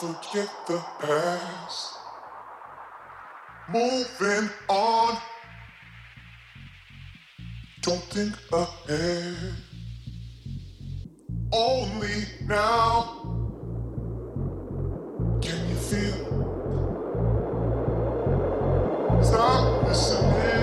forget the past. Moving on. Don't think ahead. Only now. Can you feel? Stop listening.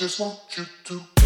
just want you to.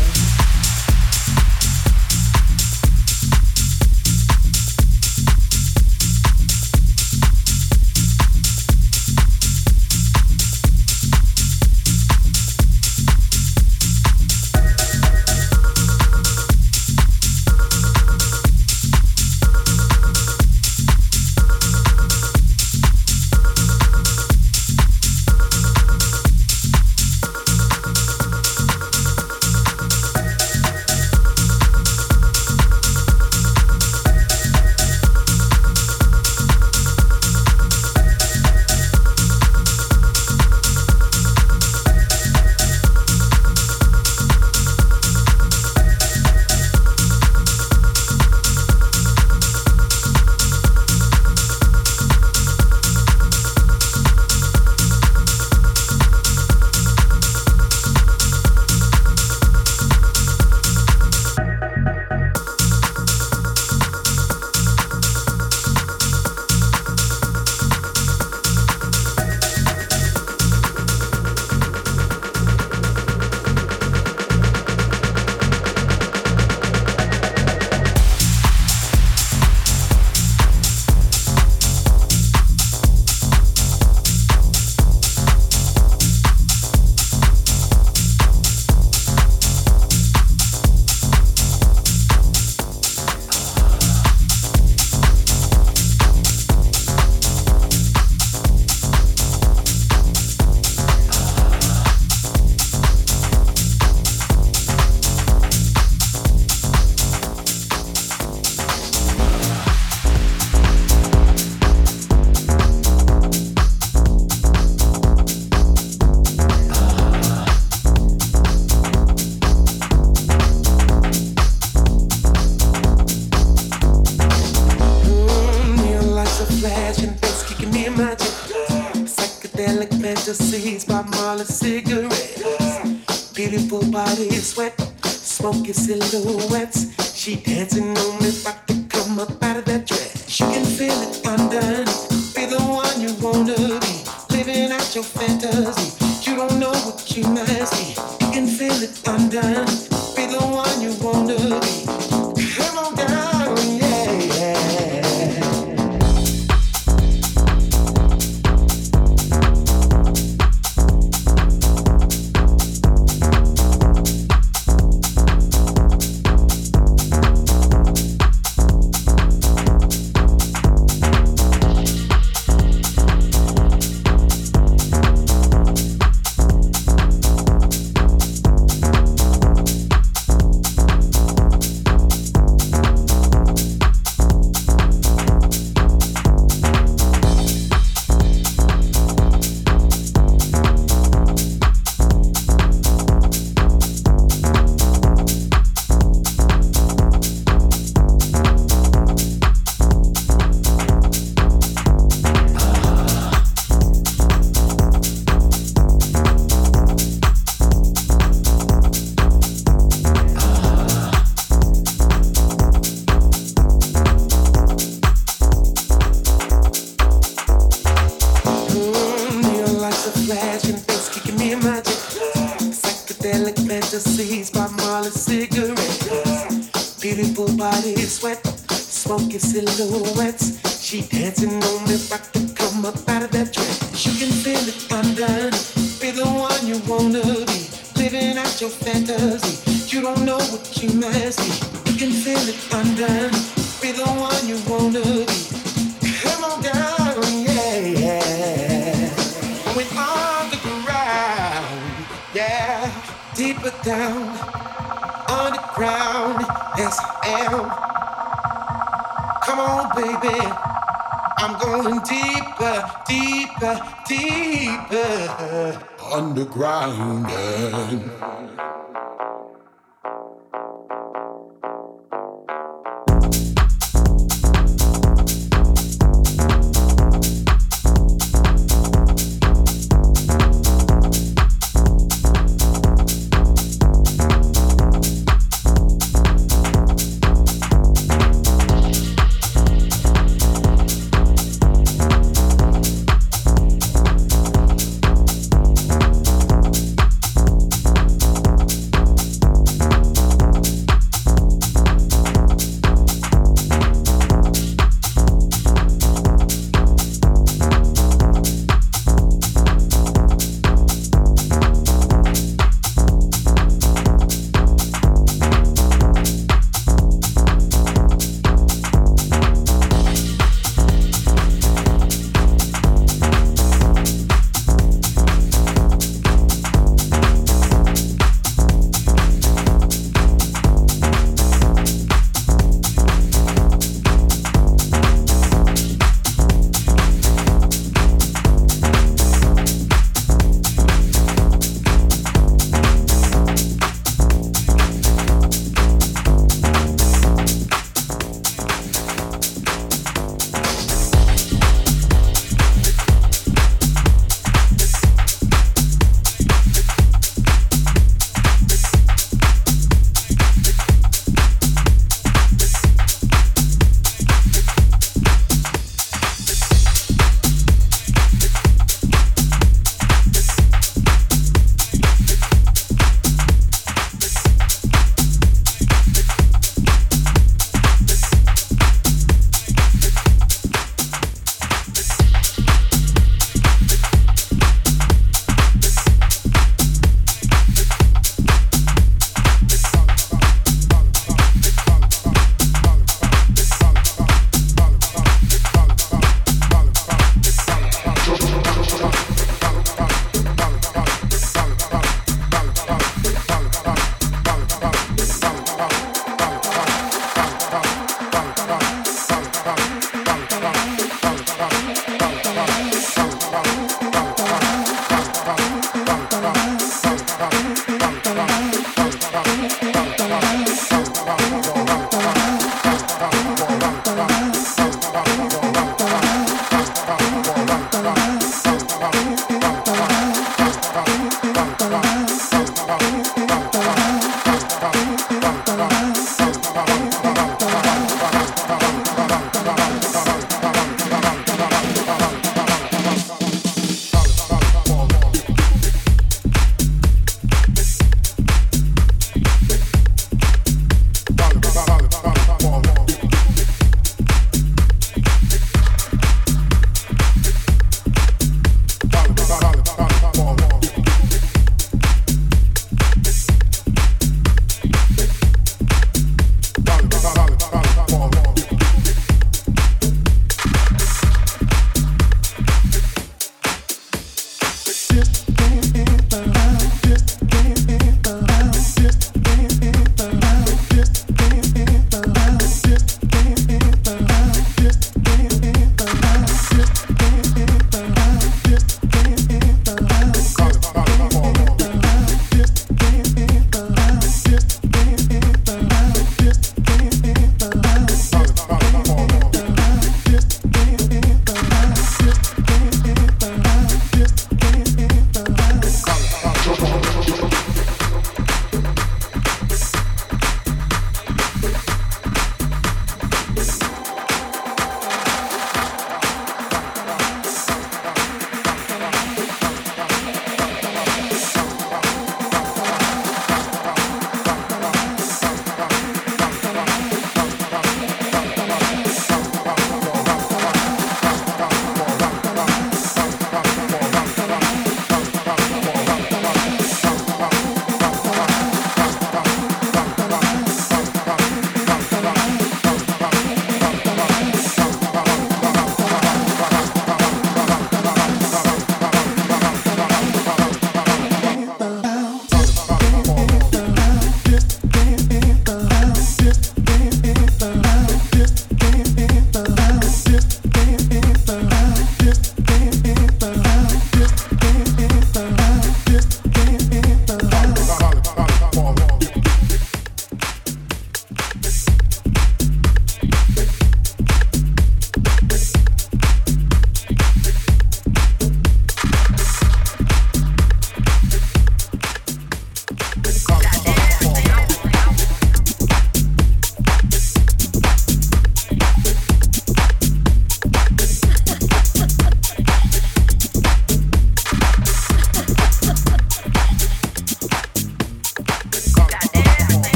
sweat, smoky silhouettes. She dancing on me, about to come up out of that dress. You can feel it underneath. Be the one you wanna be, living out your fantasy. you wanna be, living out your fantasy. You don't know what you must be, you can feel it under. Be the one you wanna be. Come on down, yeah, Going When on the ground, yeah, deeper down, underground, yes I am. Come on, baby. I'm going deeper, deeper, deeper underground. And...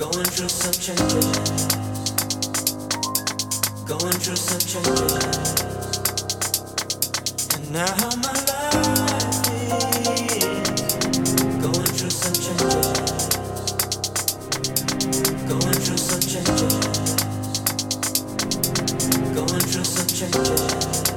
Going through some changes. Going through some changes. And now how my life is. Going through some changes. Going through some changes. Going through some changes.